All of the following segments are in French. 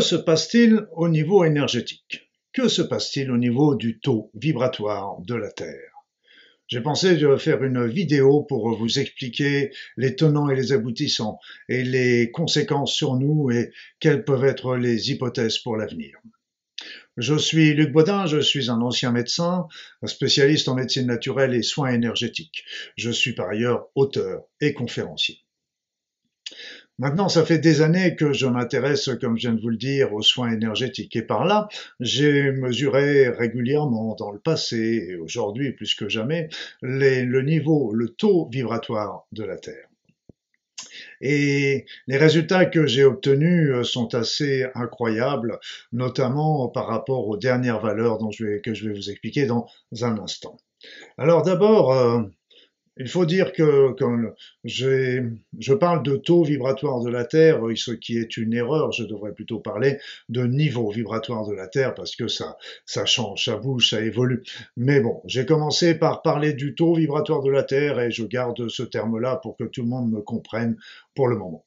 Se passe-t-il au niveau énergétique? Que se passe-t-il au niveau du taux vibratoire de la Terre? J'ai pensé de faire une vidéo pour vous expliquer les tenants et les aboutissants et les conséquences sur nous et quelles peuvent être les hypothèses pour l'avenir. Je suis Luc Baudin, je suis un ancien médecin, spécialiste en médecine naturelle et soins énergétiques. Je suis par ailleurs auteur et conférencier. Maintenant, ça fait des années que je m'intéresse, comme je viens de vous le dire, aux soins énergétiques. Et par là, j'ai mesuré régulièrement dans le passé, et aujourd'hui plus que jamais, le niveau, le taux vibratoire de la Terre. Et les résultats que j'ai obtenus euh, sont assez incroyables, notamment par rapport aux dernières valeurs dont que je vais vous expliquer dans un instant. Alors d'abord, euh, il faut dire que quand je parle de taux vibratoire de la Terre, ce qui est une erreur, je devrais plutôt parler de niveau vibratoire de la Terre parce que ça, ça change, ça bouge, ça évolue. Mais bon, j'ai commencé par parler du taux vibratoire de la Terre et je garde ce terme-là pour que tout le monde me comprenne pour le moment.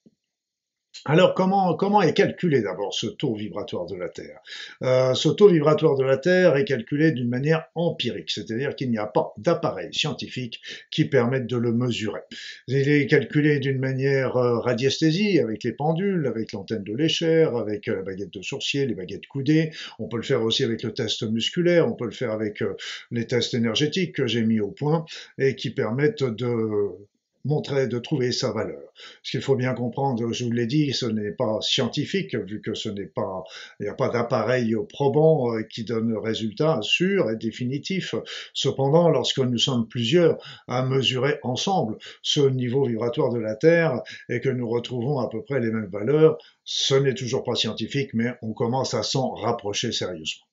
Alors comment, est calculé d'abord ce taux vibratoire de la Terre? Euh, Ce taux vibratoire de la Terre est calculé d'une manière empirique, c'est-à-dire qu'il n'y a pas d'appareil scientifique qui permette de le mesurer. Il est calculé d'une manière euh, radiesthésie, avec les pendules, avec l'antenne de l'échelle, avec euh, la baguette de sourcier, les baguettes coudées. On peut le faire aussi avec le test musculaire, on peut le faire avec les tests énergétiques que j'ai mis au point et qui permettent de montrer, de trouver sa valeur. Ce qu'il faut bien comprendre, je vous l'ai dit, ce n'est pas scientifique, vu que ce n'est pas, il n'y a pas d'appareil probant euh, qui donne résultat sûr et définitif. Cependant, lorsque nous sommes plusieurs à mesurer ensemble ce niveau vibratoire de la Terre et que nous retrouvons à peu près les mêmes valeurs, ce n'est toujours pas scientifique, mais on commence à s'en rapprocher sérieusement.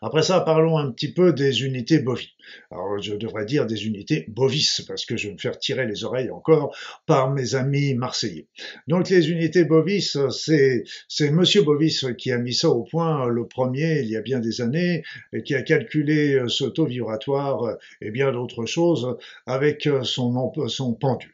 Après ça, parlons un petit peu des unités bovines. Alors, je devrais dire des unités bovis, parce que je vais me faire tirer les oreilles encore par mes amis marseillais. Donc, les unités bovis, c'est, Monsieur Bovis qui a mis ça au point le premier, il y a bien des années, et qui a calculé ce taux vibratoire et bien d'autres choses avec son, son pendule.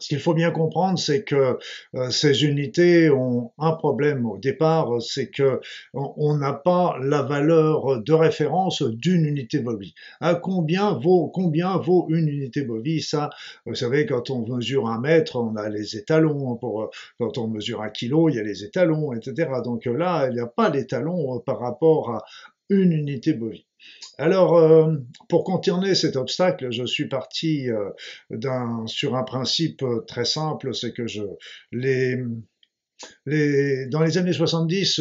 Ce qu'il faut bien comprendre, c'est que euh, ces unités ont un problème au départ, c'est que on n'a pas la valeur de référence d'une unité bovie. À combien vaut combien vaut une unité bovie Ça, vous savez, quand on mesure un mètre, on a les étalons. Pour quand on mesure un kilo, il y a les étalons, etc. Donc là, il n'y a pas d'étalons par rapport à une unité bovine. Alors, euh, pour contourner cet obstacle, je suis parti euh, sur un principe euh, très simple, c'est que dans les années 70,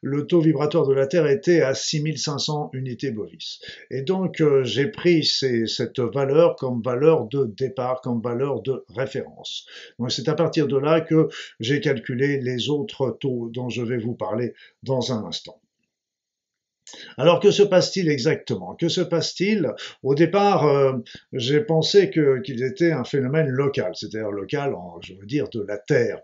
le taux vibratoire de la Terre était à 6500 unités bovis. Et donc, j'ai pris cette valeur comme valeur de départ, comme valeur de référence. C'est à partir de là que j'ai calculé les autres taux dont je vais vous parler dans un instant. Alors que se passe-t-il exactement? Que se passe-t-il? Au départ, euh, j'ai pensé qu'ils étaient un phénomène local, c'est-à-dire local, je veux dire, de la Terre,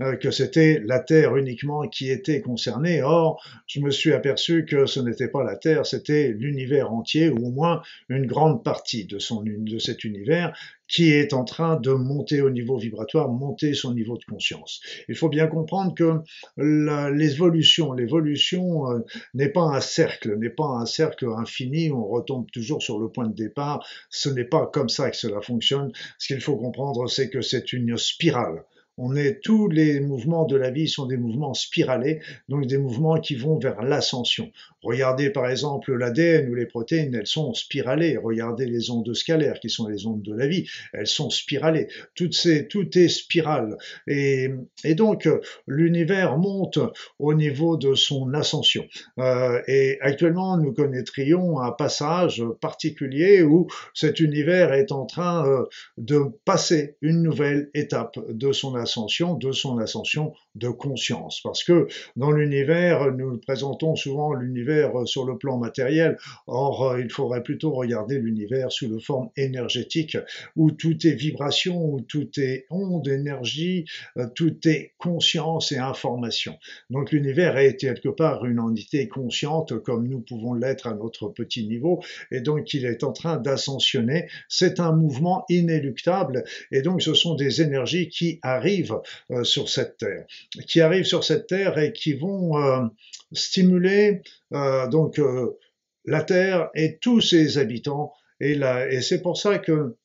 euh, que c'était la Terre uniquement qui était concernée. Or, je me suis aperçu que ce n'était pas la Terre, c'était l'univers entier, ou au moins une grande partie de, de cet univers qui est en train de monter au niveau vibratoire, monter son niveau de conscience. Il faut bien comprendre que l'évolution, l'évolution euh, n'est pas un cercle, n'est pas un cercle infini, on retombe toujours sur le point de départ, ce n'est pas comme ça que cela fonctionne. Ce qu'il faut comprendre, c'est que c'est une spirale. On est tous les mouvements de la vie sont des mouvements spiralés, donc des mouvements qui vont vers l'ascension. Regardez par exemple l'ADN ou les protéines, elles sont spiralées. Regardez les ondes scalaires qui sont les ondes de la vie, elles sont spiralées. Toutes ces, tout est spirale. Et, et donc l'univers monte au niveau de son ascension. Euh, et actuellement, nous connaîtrions un passage particulier où cet univers est en train euh, de passer une nouvelle étape de son ascension de son ascension de conscience. Parce que dans l'univers, nous présentons souvent l'univers euh, sur le plan matériel. Or, euh, il faudrait plutôt regarder l'univers sous le forme énergétique, où tout est vibration, où tout est onde, énergie, tout est conscience et information. Donc l'univers est quelque part une entité consciente comme nous pouvons l'être à notre petit niveau, et donc il est en train d'ascensionner. C'est un mouvement inéluctable, et donc ce sont des énergies qui arrivent sur cette terre, qui arrivent sur cette terre et qui vont euh, stimuler euh, donc euh, la Terre et tous ses habitants. Et c'est pour ça que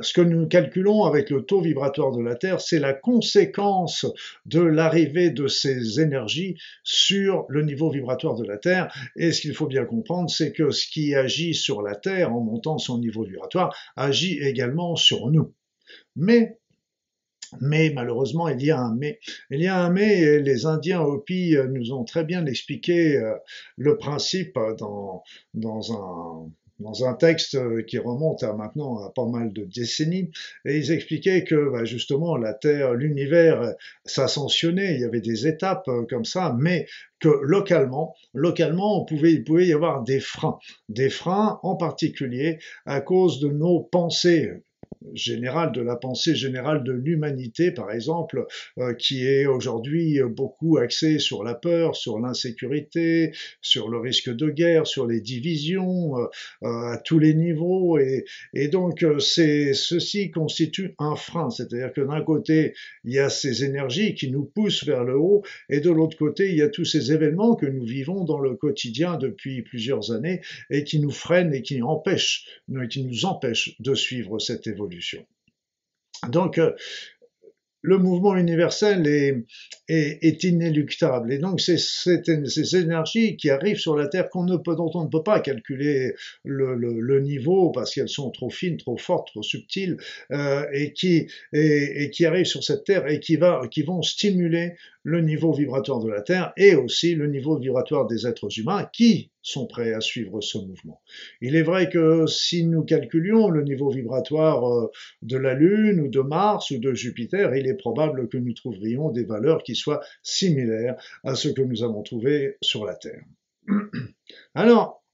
ce que nous calculons avec le taux vibratoire de la Terre, c'est la conséquence de l'arrivée de ces énergies sur le niveau vibratoire de la Terre. Et ce qu'il faut bien comprendre, c'est que ce qui agit sur la Terre en montant son niveau vibratoire agit également sur nous. Mais mais malheureusement, il y a un mais. Il y a un mais, les Indiens Hopi euh, nous ont très bien expliqué euh, le principe dans, dans un texte euh, qui remonte à maintenant à pas mal de décennies, et ils expliquaient que bah, justement la Terre, l'univers s'ascensionnait, il y avait des étapes comme ça, mais que localement, localement, on il pouvait y avoir des freins, des freins en particulier à cause de nos pensées générale de la pensée générale de l'humanité, par exemple, euh, qui est aujourd'hui beaucoup axée sur la peur, sur l'insécurité, sur le risque de guerre, sur les divisions euh, euh, à tous les niveaux. Et, et donc, ceci constitue un frein, c'est-à-dire que d'un côté, il y a ces énergies qui nous poussent vers le haut, et de l'autre côté, il y a tous ces événements que nous vivons dans le quotidien depuis plusieurs années et qui nous freinent et qui empêchent, qui nous empêchent de suivre cette évolution. Donc, euh, le mouvement universel est, inéluctable. Et donc, c'est ces énergies qui arrivent sur la Terre qu'on ne peut, dont on ne peut pas calculer le, niveau parce qu'elles sont trop fines, trop fortes, trop subtiles, euh, et, qui, arrivent sur cette Terre et qui vont stimuler le niveau vibratoire de la Terre et aussi le niveau vibratoire des êtres humains qui sont prêts à suivre ce mouvement. Il est vrai que si nous calculions le niveau vibratoire euh, de la Lune ou de Mars ou de Jupiter, il est probable que nous trouverions des valeurs qui soient similaires à ce que nous avons trouvé sur la Terre. Alors,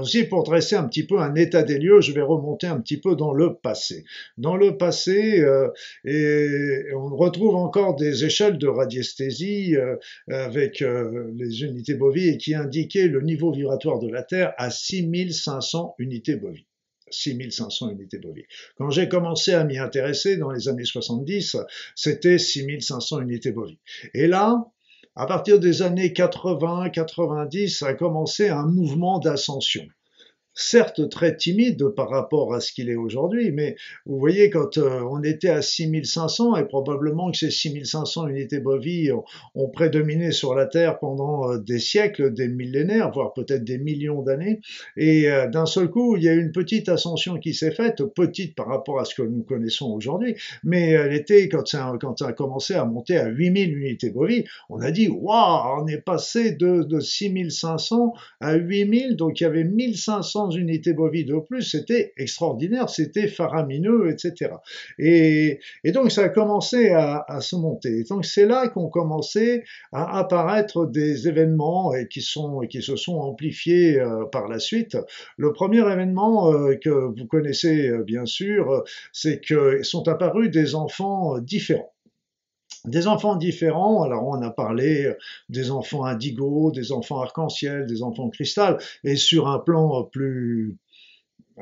aussi, pour dresser un petit peu un état des lieux, je vais remonter un petit peu dans le passé. Dans le passé, euh, et on retrouve encore des échelles de radiesthésie euh, avec euh, les unités bovies qui indiquaient le niveau vibratoire de la Terre à 6500 unités bovies. 6500 unités bovies. Quand j'ai commencé à m'y intéresser dans les années 70, c'était 6500 unités bovies. Et là, à partir des années 80-90, a commencé un mouvement d'ascension certes très timide par rapport à ce qu'il est aujourd'hui, mais vous voyez, quand euh, on était à 6500, et probablement que ces 6500 unités bovies ont, prédominé sur la Terre pendant euh, des siècles, des millénaires, voire peut-être des millions d'années, et euh, d'un seul coup, il y a une petite ascension qui s'est faite, petite par rapport à ce que nous connaissons aujourd'hui, mais elle était, quand ça, quand ça a commencé à monter à 8000 unités bovies, on a dit, waouh, on est passé de, de 6500 à 8000, donc il y avait 1500 unités bovies de plus, c'était extraordinaire, c'était faramineux, etc. Et, donc ça a commencé à, se monter. Et donc c'est là qu'ont commencé à apparaître des événements et qui, sont, qui se sont amplifiés euh, par la suite. Le premier événement euh, que vous connaissez euh, bien sûr, c'est que sont apparus des enfants différents des enfants différents. Alors on a parlé des enfants indigo, des enfants arc-en-ciel, des enfants cristal, et sur un plan plus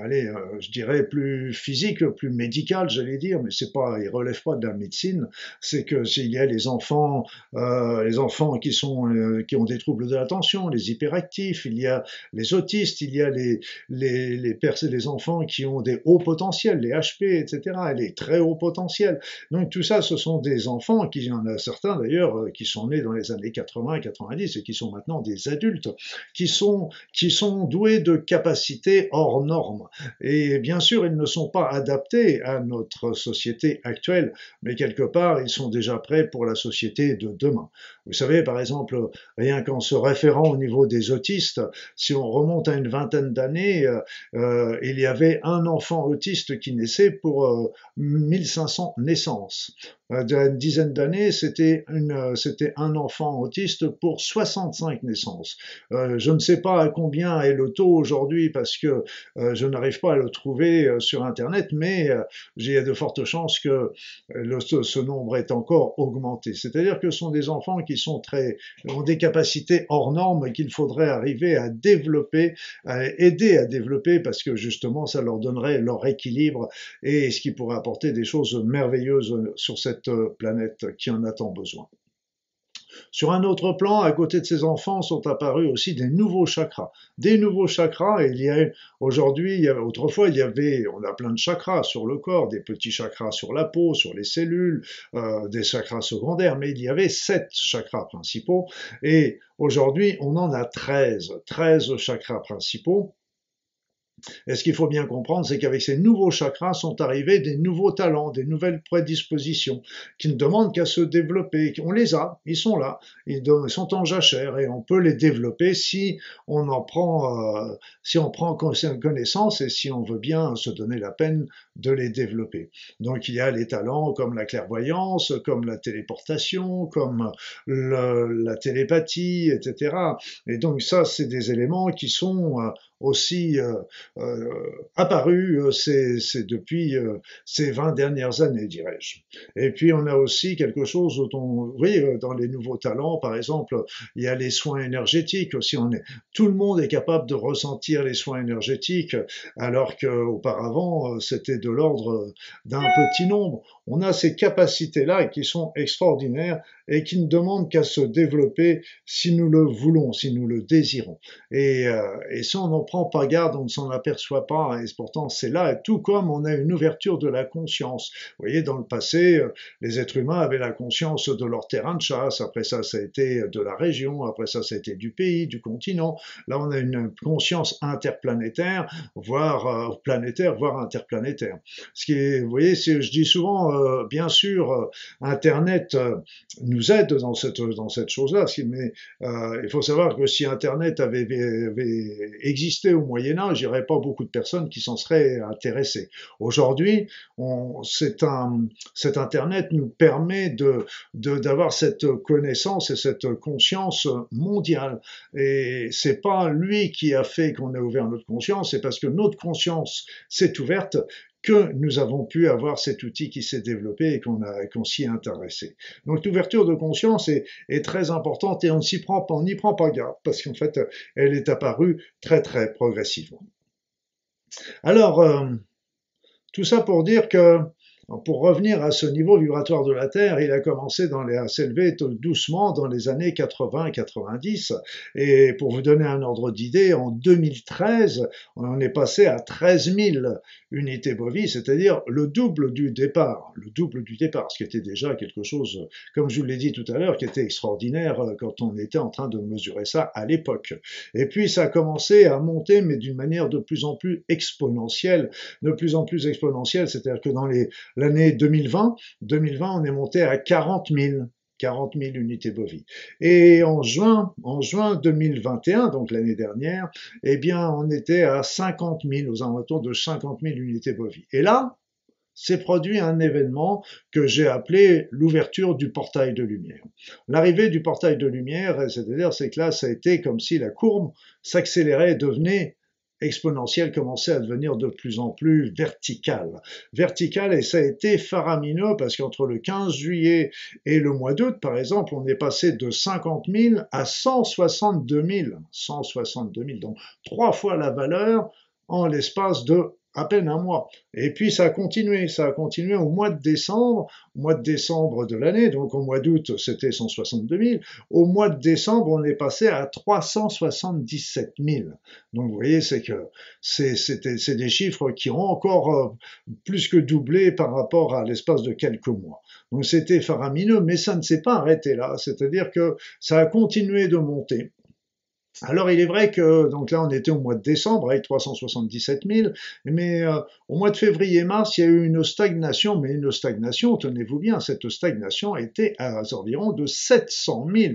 allez, euh, je dirais plus physique, plus médical, j'allais dire, mais c'est pas, il relève pas de la médecine. C'est que s'il y a les enfants, euh, les enfants qui sont, euh, qui ont des troubles de l'attention, les hyperactifs, il y a les autistes, il y a les les les, les enfants qui ont des hauts potentiels, les HP, etc., les très hauts potentiels. Donc tout ça, ce sont des enfants qui, il y en a certains d'ailleurs, qui sont nés dans les années 80, 90 et qui sont maintenant des adultes, qui sont qui sont doués de capacités hors normes Et bien sûr, ils ne sont pas adaptés à notre société actuelle, mais quelque part, ils sont déjà prêts pour la société de demain. Vous savez, par exemple, rien qu'en se référant au niveau des autistes, si on remonte à une vingtaine d'années, euh, euh il y avait un enfant autiste qui naissait pour euh, 1500 naissances. Euh, il y a une dizaine d'années, c'était euh, un enfant autiste pour 65 naissances. Euh, je ne sais pas à combien est le taux aujourd'hui parce que euh, je n'arrive pas à le trouver euh, sur Internet, mais il y a de fortes chances que le, ce nombre est encore augmenté. C'est-à-dire que ce sont des enfants qui sont très ont des capacités hors normes qu'il faudrait arriver à développer, à aider à développer parce que justement ça leur donnerait leur équilibre et ce qui pourrait apporter des choses merveilleuses sur cette planète qui en a tant besoin. Sur un autre plan, à côté de ces enfants sont apparus aussi des nouveaux chakras. Des nouveaux chakras, et il y a aujourd'hui, autrefois, il y avait, on a plein de chakras sur le corps, des petits chakras sur la peau, sur les cellules, euh, des chakras secondaires, mais il y avait sept chakras principaux, et aujourd'hui, on en a 13, 13 chakras principaux. Et ce qu'il faut bien comprendre, c'est qu'avec ces nouveaux chakras sont arrivés des nouveaux talents, des nouvelles prédispositions, qui ne demandent qu'à se développer. On les a, ils sont là, ils sont en jachère et on peut les développer si on en prend, euh, si on prend connaissance et si on veut bien se donner la peine de les développer. Donc il y a les talents comme la clairvoyance, comme la téléportation, comme la télépathie, etc. Et donc ça, c'est des éléments qui sont euh, aussi euh, euh, apparu euh, c'est depuis ces 20 dernières années, dirais-je. Et puis on a aussi quelque chose dont on, oui, dans les nouveaux talents, par exemple, il y a les soins énergétiques aussi. On est, tout le monde est capable de ressentir les soins énergétiques, alors qu'auparavant c'était de l'ordre d'un petit nombre. On a ces capacités-là qui sont extraordinaires et qui ne demandent qu'à se développer si nous le voulons, si nous le désirons. Et, et si on n'en prend pas garde, on ne s'en aperçoit pas, et pourtant c'est là, tout comme on a une ouverture de la conscience. Vous voyez, dans le passé, euh, les êtres humains avaient la conscience de leur terrain de chasse, après ça, ça a été de la région, après ça, ça a été du pays, du continent. Là, on a une conscience interplanétaire, voire euh, planétaire, voire interplanétaire. Ce qui est, vous voyez, je dis souvent, euh, bien sûr, euh, Internet nous aide dans cette, dans cette chose-là. Mais euh, il faut savoir que si Internet avait existé au Moyen Âge, il n'y aurait pas beaucoup de personnes qui s'en seraient intéressées. Aujourd'hui, cet Internet nous permet d'avoir cette connaissance et cette conscience mondiale. Et c'est pas lui qui a fait qu'on a ouvert notre conscience, c'est parce que notre conscience s'est ouverte que nous avons pu avoir cet outil qui s'est développé et qu'on qu'on s'y est intéressé. Donc l'ouverture de conscience est, est, très importante et on s'y prend n'y prend pas garde parce qu'en fait elle est apparue très très progressivement. Alors euh, tout ça pour dire que pour revenir à ce niveau vibratoire de la Terre, il a commencé à s'élever doucement dans les années 80-90. Et pour vous donner un ordre d'idée, en 2013, on est passé à 13 000 unités bovies, c'est-à-dire le double du départ. Le double du départ, ce qui était déjà quelque chose, comme je vous l'ai dit tout à l'heure, qui était extraordinaire quand on était en train de mesurer ça à l'époque. Et puis ça a commencé à monter, mais d'une manière de plus en plus exponentielle, de plus en plus exponentielle, c'est-à-dire que dans les l'année 2020, 2020, on est monté à 40 000. 40 000 unités bovies. Et en juin, en juin 2021, donc l'année dernière, eh bien, on était à 50 000, aux alentours de 50 000 unités bovies. Et là, s'est produit un événement que j'ai appelé l'ouverture du portail de lumière. L'arrivée du portail de lumière, c'est-à-dire, c'est que là, ça a été comme si la courbe s'accélérait et devenait exponentielle commençait à devenir de plus en plus verticale. Verticale, et ça a été faramineux parce qu'entre le 15 juillet et le mois d'août, par exemple, on est passé de 50 000 à 162 000. 162 000, donc trois fois la valeur en l'espace de à peine un mois. Et puis ça a continué, ça a continué au mois de décembre, au mois de décembre de l'année, donc au mois d'août c'était 162 000, au mois de décembre on est passé à 377 000. Donc vous voyez, c'est que c'est des chiffres qui ont encore euh, plus que doublé par rapport à l'espace de quelques mois. Donc c'était faramineux, mais ça ne s'est pas arrêté là, c'est-à-dire que ça a continué de monter. Alors il est vrai que donc là on était au mois de décembre avec 377 000, mais euh, au mois de février-mars il y a eu une stagnation, mais une stagnation, tenez-vous bien, cette stagnation était à environ de 700 000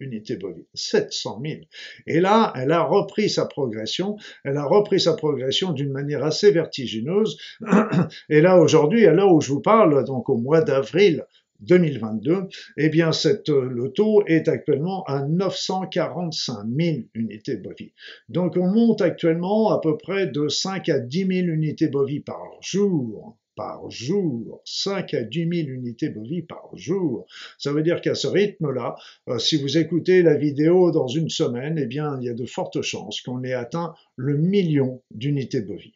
unités bovines, 700 000. Et là, elle a repris sa progression, elle a repris sa progression d'une manière assez vertigineuse. Et là, aujourd'hui, à l'heure où je vous parle, donc au mois d'avril 2022, eh bien, cette, le taux est actuellement à 945 000 unités bovines. Donc, on monte actuellement à peu près de 5 à 10 000 unités bovines par jour par jour, 5 à 10 000 unités bovines par jour. Ça veut dire qu'à ce rythme-là, euh, si vous écoutez la vidéo dans une semaine, eh bien, il y a de fortes chances qu'on ait atteint le million d'unités bovines.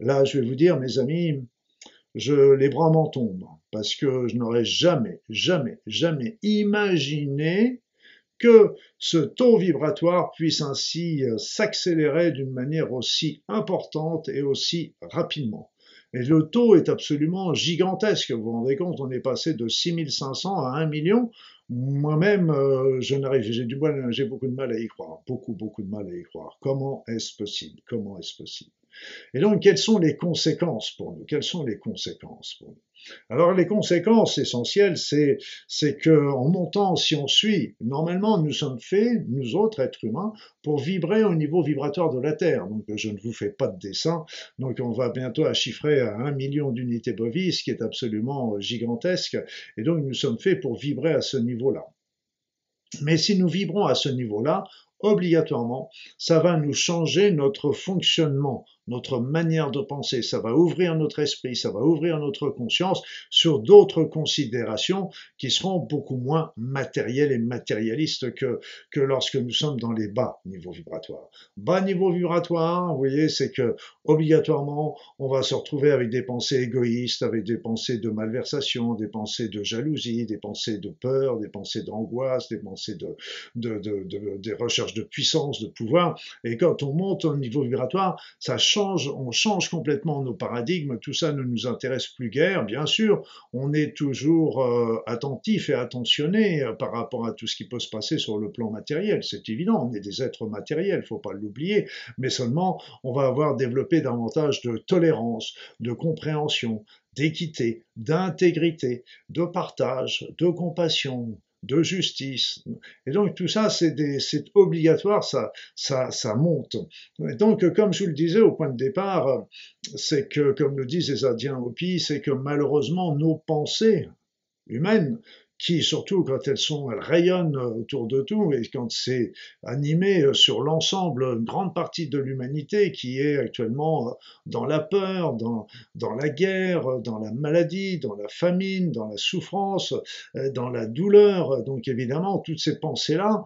Là, je vais vous dire, mes amis, je, les bras m'en tombent, parce que je n'aurais jamais, jamais, jamais imaginé que ce taux vibratoire puisse ainsi euh, s'accélérer d'une manière aussi importante et aussi rapidement. Et le taux est absolument gigantesque. Vous vous rendez compte, on est passé de 6500 à 1 million. Moi-même, euh, je n'arrive, j'ai du mal, j'ai beaucoup de mal à y croire, beaucoup, beaucoup de mal à y croire. Comment est-ce possible? Comment est-ce possible? Et donc, quelles sont les conséquences pour nous? Quelles sont les conséquences pour nous? Alors les conséquences essentielles, c'est c'est que en montant, si on suit, normalement nous sommes faits, nous autres êtres humains, pour vibrer au niveau vibratoire de la Terre. Donc je ne vous fais pas de dessin. Donc on va bientôt chiffrer à un million d'unités bovies, ce qui est absolument gigantesque. Et donc nous sommes faits pour vibrer à ce niveau-là. Mais si nous vibrons à ce niveau-là, obligatoirement, ça va nous changer notre fonctionnement notre manière de penser, ça va ouvrir notre esprit, ça va ouvrir notre conscience sur d'autres considérations qui seront beaucoup moins matérielles et matérialistes que, que lorsque nous sommes dans les bas niveaux vibratoires. Bas niveau vibratoire, vous voyez, c'est que obligatoirement, on va se retrouver avec des pensées égoïstes, avec des pensées de malversation, des pensées de jalousie, des pensées de peur, des pensées d'angoisse, des pensées de, de, de, de, des recherches de puissance, de pouvoir. Et quand on monte au niveau vibratoire, ça on change complètement nos paradigmes, tout ça ne nous intéresse plus guère, bien sûr, on est toujours euh, attentif et attentionné euh, par rapport à tout ce qui peut se passer sur le plan matériel, c'est évident, on est des êtres matériels, faut pas l'oublier, mais seulement on va avoir développé davantage de tolérance, de compréhension, d'équité, d'intégrité, de partage, de compassion, de justice. Et donc tout ça, c'est obligatoire, ça, ça, ça monte. Et donc, comme je vous le disais au point de départ, c'est que, comme le disent les Indiens Hopi, c'est que malheureusement nos pensées humaines qui, surtout quand elles sont, elles rayonnent autour de tout et quand c'est animé sur l'ensemble, une grande partie de l'humanité qui est actuellement dans la peur, dans, dans la guerre, dans la maladie, dans la famine, dans la souffrance, dans la douleur. Donc évidemment, toutes ces pensées-là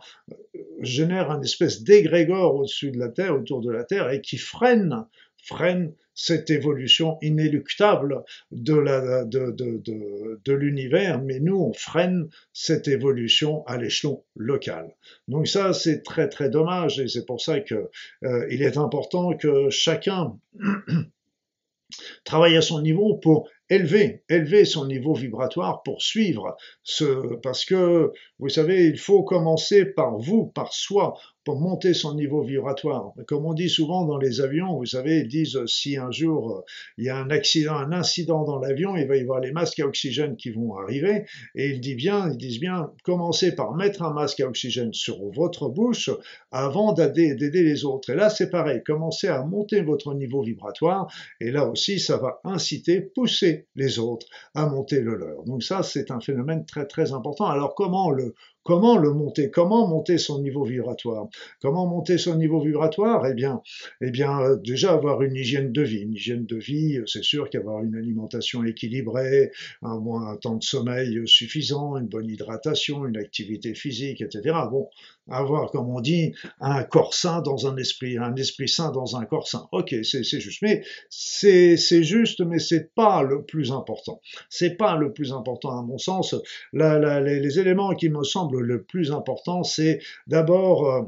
génèrent un espèce d'égrégore au-dessus de la Terre, autour de la Terre, et qui freinent, freinent cette évolution inéluctable de, l'univers, mais nous, on freine cette évolution à l'échelon local. Donc ça, c'est très très dommage, et c'est pour ça que euh, il est important que chacun travaille à son niveau pour élever, élever son niveau vibratoire pour suivre ce, parce que, vous savez, il faut commencer par vous, par soi, pour monter son niveau vibratoire. Comme on dit souvent dans les avions, vous savez, ils disent si un jour euh, il y a un accident, un incident dans l'avion, il va y avoir les masques à oxygène qui vont arriver, et ils disent bien, ils disent bien, commencez par mettre un masque à oxygène sur votre bouche avant d'aider les autres. Et là, c'est pareil, commencez à monter votre niveau vibratoire, et là aussi, ça va inciter, pousser les autres à monter le leur. Donc ça, c'est un phénomène très très important. Alors comment le Comment le monter? Comment monter son niveau vibratoire? Comment monter son niveau vibratoire? Eh bien, eh bien, euh, déjà avoir une hygiène de vie. Une hygiène de vie, euh, c'est sûr qu'avoir une alimentation équilibrée, un, temps de sommeil suffisant, une bonne hydratation, une activité physique, etc. Bon, avoir, comme on dit, un corps sain dans un esprit, un esprit sain dans un corps sain. Ok, c'est juste, mais c'est juste, mais c'est pas le plus important. C'est pas le plus important à mon sens. Les, éléments qui me semblent le plus important, c'est d'abord euh,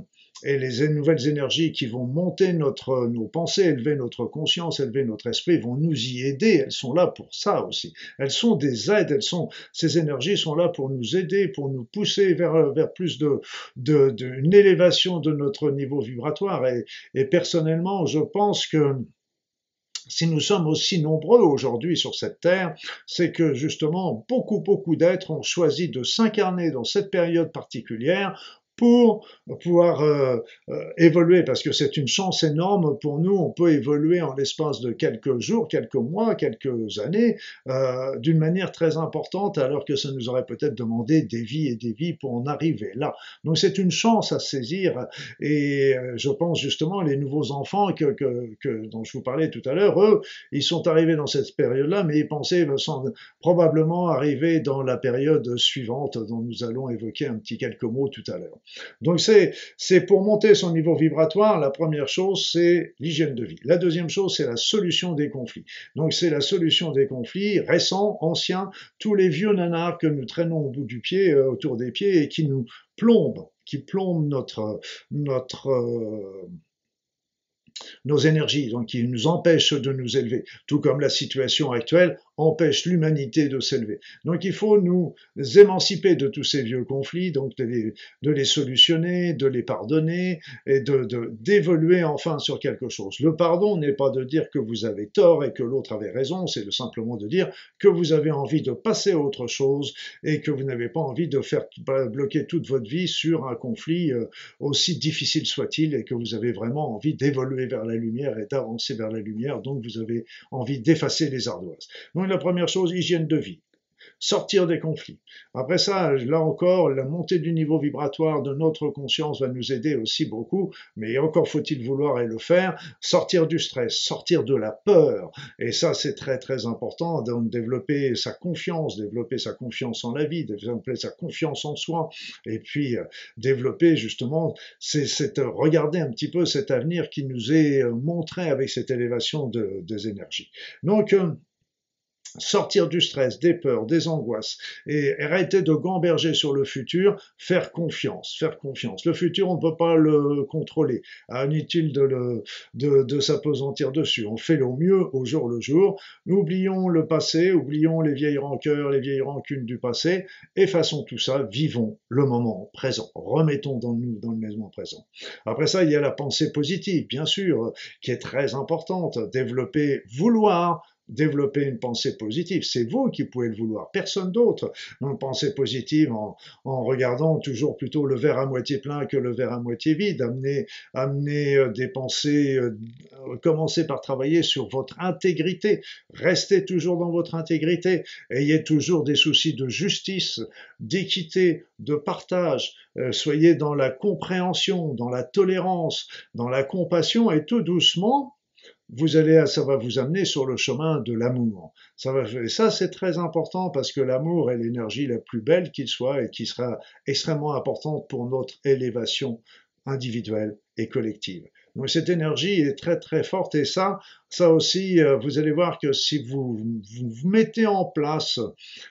et les nouvelles énergies qui vont monter notre, nos pensées, élever notre conscience, élever notre esprit, vont nous y aider. Elles sont là pour ça aussi. Elles sont des aides. Ces énergies sont là pour nous aider, pour nous pousser vers, vers plus de, élévation de notre niveau vibratoire. Et personnellement, je pense que si nous sommes aussi nombreux aujourd'hui sur cette terre, c'est que justement beaucoup, beaucoup d'êtres ont choisi de s'incarner dans cette période particulière pour pouvoir euh, euh, évoluer, parce que c'est une chance énorme pour nous. On peut évoluer en l'espace de quelques jours, quelques mois, quelques années, euh, d'une manière très importante, alors que ça nous aurait peut-être demandé des vies et des vies pour en arriver là. Donc c'est une chance à saisir, et je pense justement les nouveaux enfants que, que, que, dont je vous parlais tout à l'heure, eux, ils sont arrivés dans cette période-là, mais ils pensaient sont probablement arriver dans la période suivante dont nous allons évoquer un petit quelques mots tout à l'heure. Donc c'est, pour monter son niveau vibratoire, la première chose, c'est l'hygiène de vie. La deuxième chose, c'est la solution des conflits. Donc c'est la solution des conflits récents, anciens, tous les vieux nanars que nous traînons au bout du pied, euh, autour des pieds, et qui nous plombent, qui plombent notre, notre, euh, nos énergies, donc qui nous empêchent de nous élever, tout comme la situation actuelle empêche l'humanité de s'élever. Donc il faut nous émanciper de tous ces vieux conflits, donc de les, solutionner, de les pardonner et de d'évoluer enfin sur quelque chose. Le pardon n'est pas de dire que vous avez tort et que l'autre avait raison, c'est simplement de dire que vous avez envie de passer à autre chose et que vous n'avez pas envie de faire bloquer toute votre vie sur un conflit euh, aussi difficile soit-il et que vous avez vraiment envie d'évoluer vers la lumière et d'avancer vers la lumière, donc vous avez envie d'effacer les ardoises. La première chose, hygiène de vie sortir des conflits. Après ça, là encore, la montée du niveau vibratoire de notre conscience va nous aider aussi beaucoup, mais encore faut-il vouloir et le faire, sortir du stress, sortir de la peur. Et ça, c'est très très important, donc développer sa confiance, développer sa confiance en la vie, développer sa confiance en soi, et puis euh, développer justement, c'est regarder un petit peu cet avenir qui nous est euh, montré avec cette élévation de, des énergies. Donc, euh, sortir du stress, des peurs, des angoisses et arrêter de gamberger sur le futur, faire confiance, faire confiance. Le futur, on ne peut pas le contrôler. Inutile de, le, de, de s'apesantir dessus. On fait le mieux au jour le jour. Oublions le passé, oublions les vieilles rancœurs, les vieilles rancunes du passé, effaçons tout ça, vivons le moment présent. Remettons dans nous dans le moment présent. Après ça, il y a la pensée positive, bien sûr, qui est très importante. Développer, vouloir, développer une pensée positive. C'est vous qui pouvez le vouloir, personne d'autre. Une pensée positive en, en, regardant toujours plutôt le verre à moitié plein que le verre à moitié vide. Amener, amener euh, des pensées, euh, commencez par travailler sur votre intégrité. Restez toujours dans votre intégrité. Ayez toujours des soucis de justice, d'équité, de partage. Euh, soyez dans la compréhension, dans la tolérance, dans la compassion et tout doucement, vous allez, ça va vous amener sur le chemin de l'amour. Ça va, et ça, c'est très important parce que l'amour est l'énergie la plus belle qu'il soit et qui sera extrêmement importante pour notre élévation individuelle et collective. Cette énergie est très très forte et ça, ça aussi, euh, vous allez voir que si vous vous mettez en place,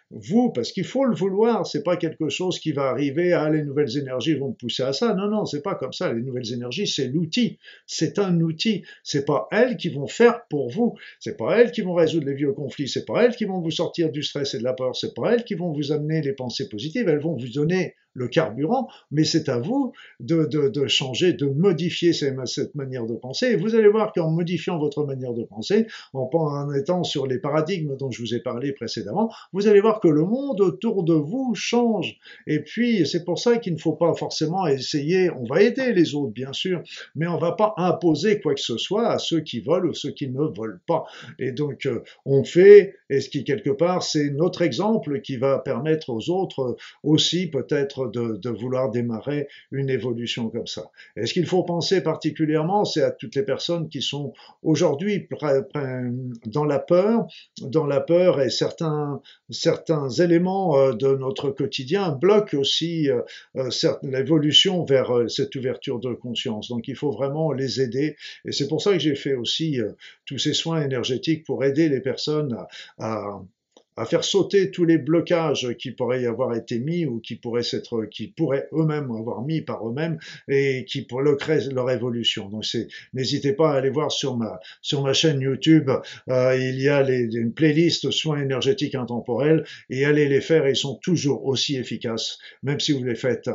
vous, parce qu'il faut le vouloir, c'est pas quelque chose qui va arriver, ah les nouvelles énergies vont pousser à ça. Non non, c'est pas comme ça. Les nouvelles énergies, c'est l'outil, c'est un outil. C'est pas elles qui vont faire pour vous. C'est pas elles qui vont résoudre les vieux conflits. C'est pas elles qui vont vous sortir du stress et de la peur. C'est pas elles qui vont vous amener les pensées positives. Elles vont vous donner le carburant, mais c'est à vous de, changer, de modifier cette manière de penser. Et vous allez voir qu'en modifiant votre manière de penser, en, en étant sur les paradigmes dont je vous ai parlé précédemment, vous allez voir que le monde autour de vous change. Et puis, c'est pour ça qu'il ne faut pas forcément essayer, on va aider les autres, bien sûr, mais on va pas imposer quoi que ce soit à ceux qui veulent ou ceux qui ne veulent pas. Et donc, euh, on fait, et ce qui, quelque part, c'est notre exemple qui va permettre aux autres aussi peut-être de, vouloir démarrer une évolution comme ça. Et ce qu'il faut penser particulièrement, c'est à toutes les personnes qui sont aujourd'hui dans la peur, dans la peur et certains, éléments euh, de notre quotidien bloquent aussi euh, euh, l'évolution vers cette ouverture de conscience. Donc il faut vraiment les aider. Et c'est pour ça que j'ai fait aussi tous ces soins énergétiques pour aider les personnes à faire sauter tous les blocages qui pourraient y avoir été mis ou qui pourraient s'être, qui pourraient eux-mêmes avoir mis par eux-mêmes et qui pour le créer leur évolution. Donc n'hésitez pas à aller voir sur ma sur ma chaîne YouTube, euh, il y a les, une playlist soins énergétiques intemporels et allez les faire, ils sont toujours aussi efficaces, même si vous les faites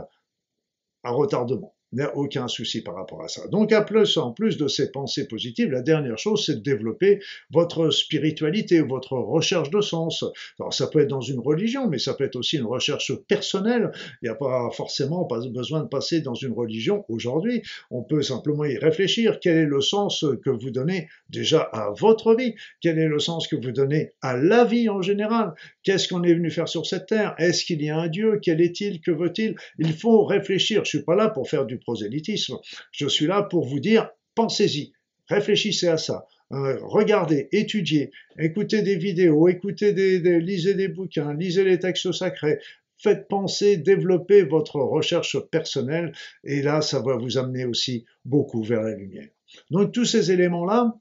à retardement. Il n'y a aucun souci par rapport à ça. Donc, en plus de ces pensées positives, la dernière chose, c'est de développer votre spiritualité, votre recherche de sens. Alors, ça peut être dans une religion, mais ça peut être aussi une recherche personnelle. Il n'y a pas forcément besoin de passer dans une religion aujourd'hui. On peut simplement y réfléchir. Quel est le sens que vous donnez déjà à votre vie? Quel est le sens que vous donnez à la vie en général? Qu'est-ce qu'on est venu faire sur cette terre? Est-ce qu'il y a un Dieu? Quel est-il? Que veut-il? Il faut réfléchir. Je suis pas là pour faire du prosélytisme. Je suis là pour vous dire, pensez-y, réfléchissez à ça. Euh, regardez, étudiez, écoutez des vidéos, écoutez des, lisez des bouquins, lisez les textes sacrés, faites penser, développez votre recherche personnelle, et là, ça va vous amener aussi beaucoup vers la lumière. Donc tous ces éléments-là,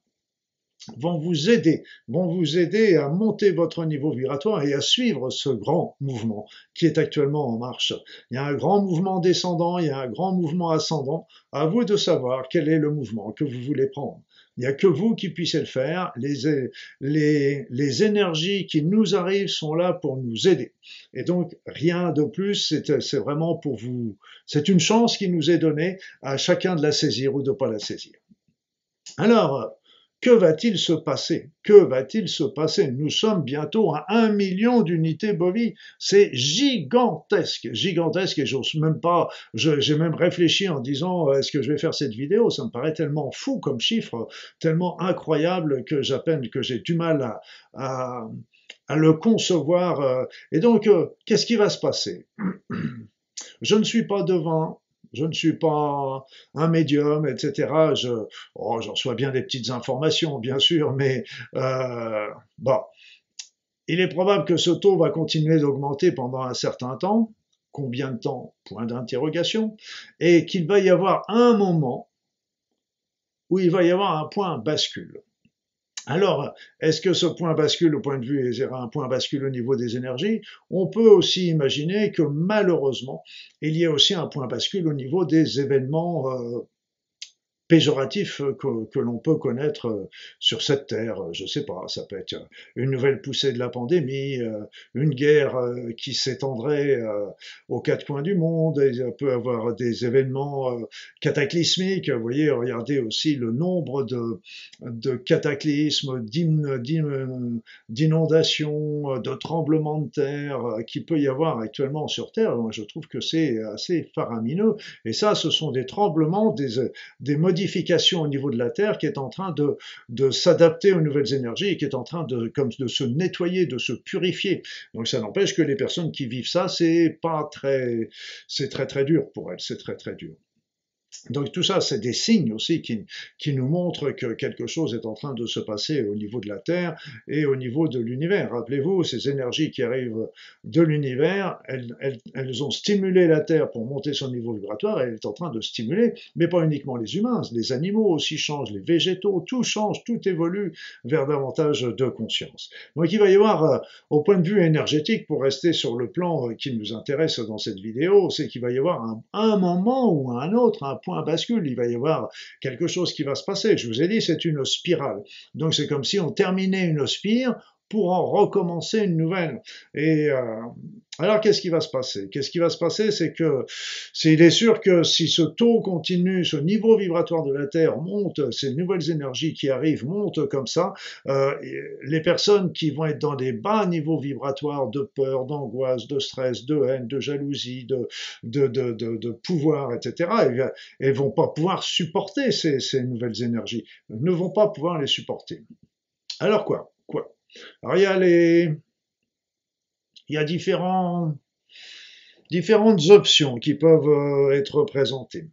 vont vous aider, vont vous aider à monter votre niveau vibratoire et à suivre ce grand mouvement qui est actuellement en marche. Il y a un grand mouvement descendant, il y a un grand mouvement ascendant. À vous de savoir quel est le mouvement que vous voulez prendre. Il n'y a que vous qui puissiez le faire. Les, les, énergies qui nous arrivent sont là pour nous aider. Et donc, rien de plus, c'est vraiment pour vous. C'est une chance qui nous est donnée à chacun de la saisir ou de ne pas la saisir. Alors, que va-t-il se passer? Que va-t-il se passer? Nous sommes bientôt à un million d'unités bovies. C'est gigantesque, gigantesque, et j'ose même pas. J'ai même réfléchi en disant euh, est-ce que je vais faire cette vidéo? Ça me paraît tellement fou comme chiffre, tellement incroyable que j'appelle que j'ai du mal à, à, le concevoir. Euh. Et donc, euh, qu'est-ce qui va se passer? Je ne suis pas devant je ne suis pas un médium, etc. Je, oh, j'en reçois bien des petites informations, bien sûr, mais euh, bon, il est probable que ce taux va continuer d'augmenter pendant un certain temps. Combien de temps? Point d'interrogation. Et qu'il va y avoir un moment où il va y avoir un point bascule. Alors, est-ce que ce point bascule au point de vue, un point bascule au niveau des énergies? On peut aussi imaginer que malheureusement, il y a aussi un point bascule au niveau des événements euh, péjoratif que, que l'on peut connaître euh, sur cette terre. Je sais pas, ça peut être une nouvelle poussée de la pandémie, euh, une guerre euh, qui s'étendrait aux quatre coins du monde, il peut avoir des événements cataclysmiques. Vous voyez, regardez aussi le nombre de, cataclysmes, d'inondations, de tremblements de terre qui peut y avoir actuellement sur Terre. Moi, je trouve que c'est assez faramineux. Et ça, ce sont des tremblements, des modifications au niveau de la Terre qui est en train de, de s'adapter aux nouvelles énergies et qui est en train de, comme de se nettoyer, de se purifier. Donc ça n'empêche que les personnes qui vivent ça, c'est pas très, c'est très très dur pour elles, c'est très très dur. Donc tout ça, c'est des signes aussi qui, nous montrent que quelque chose est en train de se passer au niveau de la Terre et au niveau de l'univers. Rappelez-vous, ces énergies qui arrivent de l'univers, elles, ont stimulé la Terre pour monter son niveau vibratoire et elle est en train de stimuler, mais pas uniquement les humains, les animaux aussi changent, les végétaux, tout change, tout évolue vers davantage de conscience. Donc il va y avoir, euh, au point de vue énergétique, pour rester sur le plan euh, qui nous intéresse dans cette vidéo, c'est qu'il va y avoir un, moment ou un autre, point bascule, il va y avoir quelque chose qui va se passer. Je vous ai dit, c'est une spirale. Donc c'est comme si on terminait une spire pour en recommencer une nouvelle. Et euh, alors qu'est-ce qui va se passer? Qu'est-ce qui va se passer? C'est que c'est il est sûr que si ce taux continue, ce niveau vibratoire de la Terre monte, ces nouvelles énergies qui arrivent montent comme ça, euh, les personnes qui vont être dans des bas niveaux vibratoires de peur, d'angoisse, de stress, de haine, de jalousie, de, de, de, de, pouvoir, etc., elles, elles vont pas pouvoir supporter ces, ces nouvelles énergies, ne vont pas pouvoir les supporter. Alors quoi? Quoi? Alors il y a les, il y a différents, différentes options qui peuvent euh, être présentées.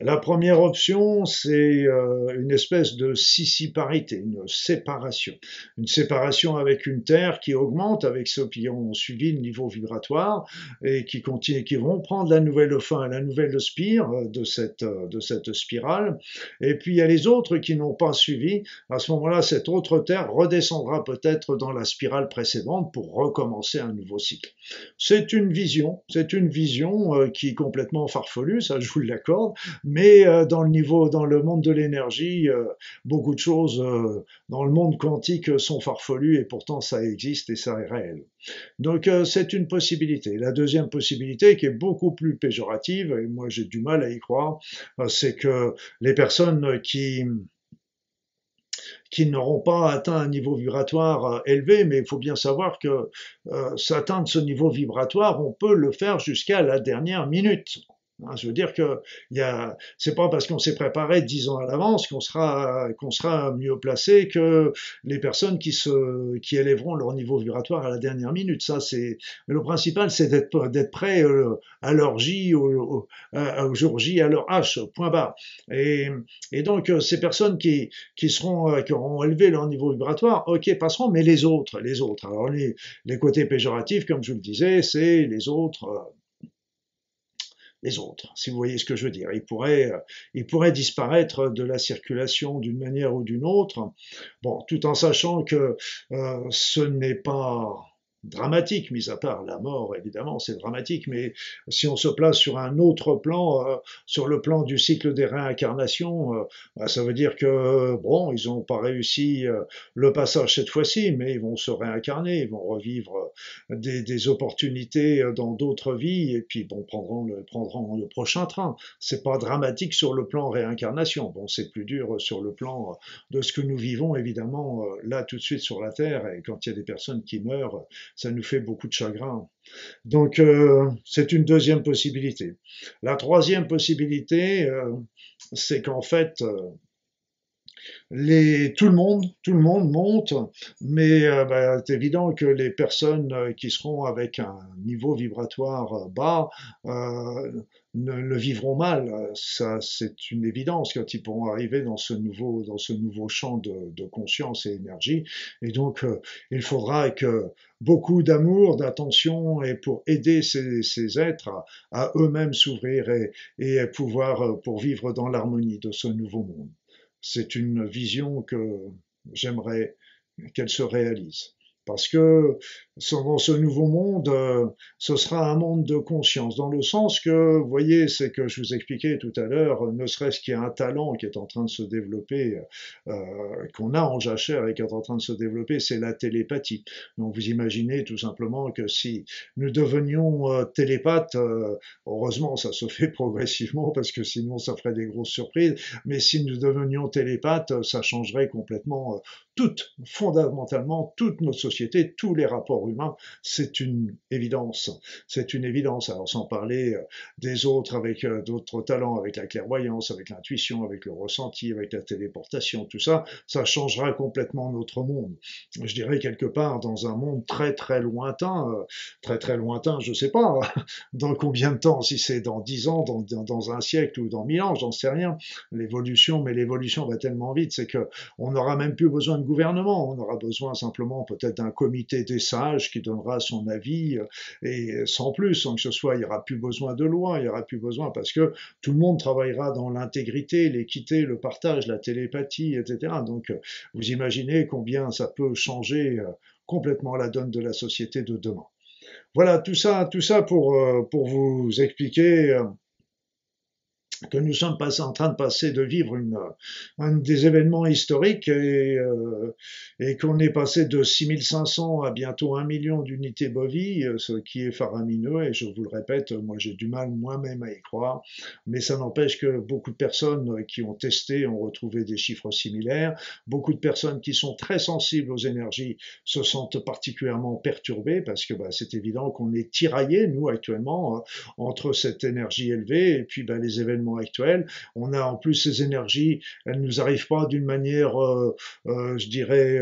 La première option, c'est euh, une espèce de sissiparité, une séparation. Une séparation avec une Terre qui augmente avec ceux qui ont suivi le niveau vibratoire et qui, continue, qui vont prendre la nouvelle fin, la nouvelle spire euh, de cette, euh, de cette spirale. Et puis il y a les autres qui n'ont pas suivi. À ce moment-là, cette autre Terre redescendra peut-être dans la spirale précédente pour recommencer un nouveau cycle. C'est une vision, c'est une vision qui est complètement farfelue, ça je vous l'accorde, mais euh, dans le niveau, dans le monde de l'énergie, euh, beaucoup de choses euh, dans le monde quantique sont farfelues et pourtant ça existe et ça est réel. Donc c'est une possibilité. La deuxième possibilité, qui est beaucoup plus péjorative, et moi j'ai du mal à y croire, c'est que les personnes qui qui n'auront pas atteint un niveau vibratoire élevé, mais il faut bien savoir que s'atteindre ce niveau vibratoire, on peut le faire jusqu'à la dernière minute. Hein, je veux dire que y a, c'est pas parce qu'on s'est préparé dix ans à l'avance qu'on sera qu'on sera mieux placé que les personnes qui se qui élèveront leur niveau vibratoire à la dernière minute. Ça c'est le principal c'est d'être d'être prêt euh, à leur J au, au, jour J à leur H point barre. Et, et donc euh, ces personnes qui qui seront euh, qui auront élevé leur niveau vibratoire, ok passeront, mais les autres les autres. Alors les les côtés péjoratifs comme je vous le disais, c'est les autres les autres, si vous voyez ce que je veux dire. Ils pourraient, euh, disparaître de la circulation d'une manière ou d'une autre, bon, tout en sachant que euh, ce n'est pas dramatique, mis à part la mort, évidemment, c'est dramatique, mais si on se place sur un autre plan, euh, sur le plan du cycle des réincarnations, euh, bah, ça veut dire que, bon, ils n'ont pas réussi euh, le passage cette fois-ci, mais ils vont se réincarner, ils vont revivre des, opportunités dans d'autres vies, et puis, bon, prendront le, prendront le prochain train. C'est pas dramatique sur le plan réincarnation, bon, c'est plus dur sur le plan de ce que nous vivons, évidemment, là, tout de suite sur la Terre, et quand il y a des personnes qui meurent, ça nous fait beaucoup de chagrin. Donc euh, c'est une deuxième possibilité. La troisième possibilité, euh, c'est qu'en fait, euh, les, tout le monde, tout le monde monte, mais euh, bah, c'est évident que les personnes euh, qui seront avec un niveau vibratoire euh, bas ne le vivront mal. Ça, c'est une évidence quand ils pourront arriver dans ce nouveau, dans ce nouveau champ de, de conscience et énergie. Et donc, il faudra que beaucoup d'amour, d'attention et pour aider ces, ces êtres à, à eux-mêmes s'ouvrir et, et pouvoir pour vivre dans l'harmonie de ce nouveau monde c'est une vision que j'aimerais qu'elle se réalise. Parce que dans ce nouveau monde, euh, ce sera un monde de conscience, dans le sens que, vous voyez, c'est que je vous expliquais tout à l'heure, ne serait-ce qu'il y a un talent qui est en train de se développer, euh, qu'on a en jachère et qui est en train de se développer, c'est la télépathie. Donc vous imaginez tout simplement que si nous devenions euh, télépathes, heureusement ça se fait progressivement parce que sinon ça ferait des grosses surprises, mais si nous devenions télépathes, ça changerait complètement toutes, fondamentalement, toutes nos sociétés, tous les rapports humains, c'est une évidence. C'est une évidence. Alors sans parler euh, des autres avec euh, d'autres talents, avec la clairvoyance, avec l'intuition, avec le ressenti, avec la téléportation, tout ça, ça changera complètement notre monde. Je dirais quelque part dans un monde très très lointain, euh, très très lointain, je sais pas, dans combien de temps, si c'est dans dix ans, dans, dans, un siècle ou dans mille ans, j'en sais rien. L'évolution, mais l'évolution va tellement vite, c'est que on n'aura même plus besoin de gouvernement. On aura besoin simplement peut-être d'un comité des sages qui donnera son avis euh, et sans plus, sans que ce soit, il n'y aura plus besoin de loi, il n'y aura plus besoin parce que tout le monde travaillera dans l'intégrité, l'équité, le partage, la télépathie, etc. Donc euh, vous imaginez combien ça peut changer euh, complètement la donne de la société de demain. Voilà, tout ça, tout ça pour, pour vous expliquer que nous sommes passés, en train de passer, de vivre une, un des événements historiques et, euh, qu'on est passé de 6500 à bientôt 1 million d'unités bovies, euh, ce qui est faramineux et je vous le répète, moi j'ai du mal moi-même à y croire, mais ça n'empêche que beaucoup de personnes qui ont testé ont retrouvé des chiffres similaires, beaucoup de personnes qui sont très sensibles aux énergies se sentent particulièrement perturbées parce que bah, c'est évident qu'on est tiraillé, nous actuellement, entre cette énergie élevée et puis bah, les événements actuel. On a en plus ces énergies, elles nous arrivent pas d'une manière, euh, euh, je dirais,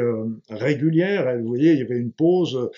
régulière. Vous voyez, il y avait une pause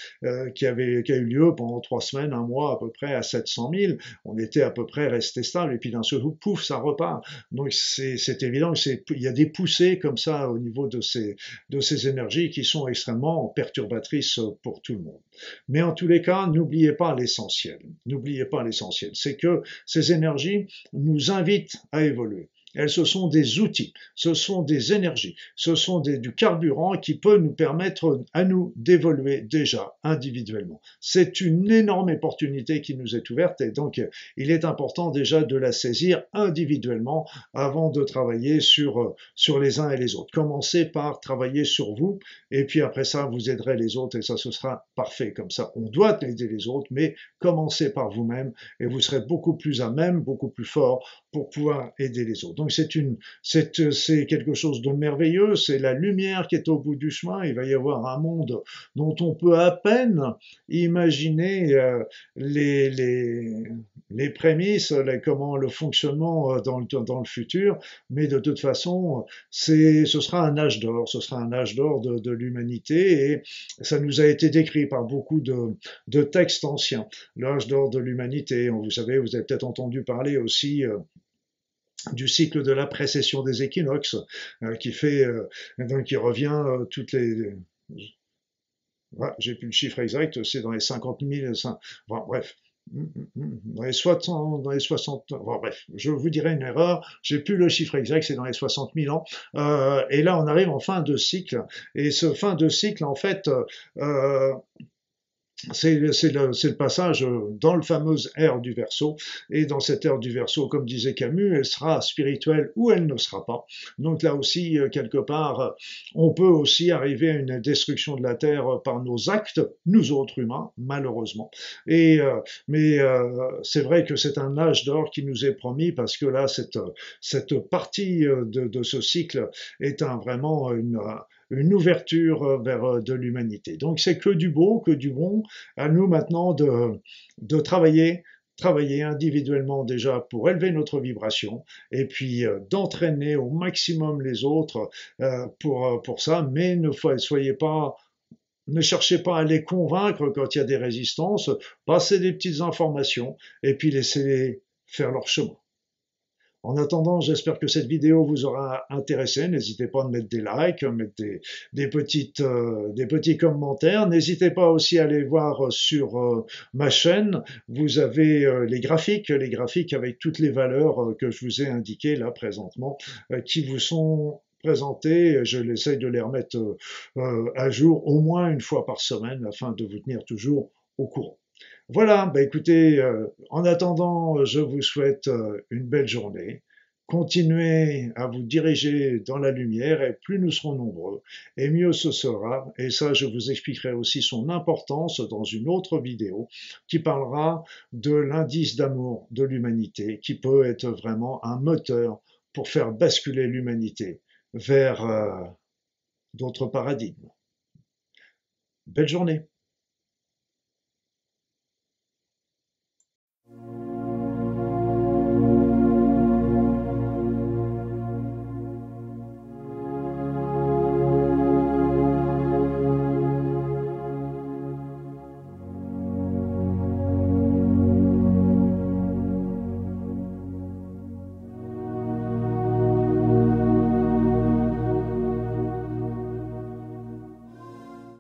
qui avait a eu lieu pendant trois semaines, un mois à peu près à 700 000. On était à peu près resté stable et puis d'un seul coup, pouf, ça repart. Donc c'est évident qu'il y a des poussées comme ça au niveau de ces énergies qui sont extrêmement perturbatrices pour tout le monde. Mais en tous les cas, n'oubliez pas l'essentiel. N'oubliez pas l'essentiel. C'est que ces énergies nous invitent à évoluer. Elles, ce sont des outils, ce sont des énergies, ce sont du carburant qui peut nous permettre à nous d'évoluer déjà individuellement. C'est une énorme opportunité qui nous est ouverte et donc il est important déjà de la saisir individuellement avant de travailler sur, sur les uns et les autres. Commencez par travailler sur vous et puis après ça, vous aiderez les autres et ça, ce sera parfait comme ça. On doit aider les autres, mais commencez par vous-même et vous serez beaucoup plus à même, beaucoup plus fort pour pouvoir aider les autres. C'est une, c'est, quelque chose de merveilleux. C'est la lumière qui est au bout du chemin. Il va y avoir un monde dont on peut à peine imaginer euh, les, prémices, comment le fonctionnement euh, dans le, futur. Mais de toute façon, ce sera un âge d'or. Ce sera un âge d'or de, l'humanité et ça nous a été décrit par beaucoup de, de textes anciens. L'âge d'or de l'humanité. Vous savez, vous avez peut-être entendu parler aussi euh, du cycle de la précession des équinoxes, euh, qui fait, euh, donc qui revient euh, toutes les, j'ai plus le chiffre exact, c'est dans les 50 000, bref, dans les 60, dans les 60, bref, je vous dirai une erreur, j'ai plus le chiffre exact, c'est dans les 60 000 ans, et là on arrive en fin de cycle, et ce fin de cycle, en fait, c'est le, le, passage dans le fameux ère du verso. Et dans cette ère du verso, comme disait Camus, elle sera spirituelle ou elle ne sera pas. Donc là aussi, euh, quelque part, on peut aussi arriver à une destruction de la Terre par nos actes, nous autres humains, malheureusement. Et, euh, mais euh, c'est vrai que c'est un âge d'or qui nous est promis parce que là, cette, cette partie de, de ce cycle est un, vraiment une une ouverture euh, vers euh, de l'humanité. Donc c'est que du beau, que du bon. À nous maintenant de, de travailler travailler individuellement déjà pour élever notre vibration et puis euh, d'entraîner au maximum les autres pour, pour ça, mais ne soyez pas ne cherchez pas à les convaincre quand il y a des résistances, passez des petites informations et puis laissez-les faire leur chemin. En attendant, j'espère que cette vidéo vous aura intéressé. N'hésitez pas à mettre des likes, mettre des, petites, euh, petits commentaires. N'hésitez pas aussi à aller voir sur euh, ma chaîne. Vous avez euh, les graphiques, les graphiques avec toutes les valeurs que je vous ai indiquées là présentement, qui vous sont présentées. Je l'essaye de les remettre à jour au moins une fois par semaine afin de vous tenir toujours au courant. Voilà, bah écoutez, euh, en attendant, je vous souhaite euh, une belle journée. Continuez à vous diriger dans la lumière et plus nous serons nombreux et mieux ce sera. Et ça, je vous expliquerai aussi son importance dans une autre vidéo qui parlera de l'indice d'amour de l'humanité qui peut être vraiment un moteur pour faire basculer l'humanité vers euh, d'autres paradigmes. Belle journée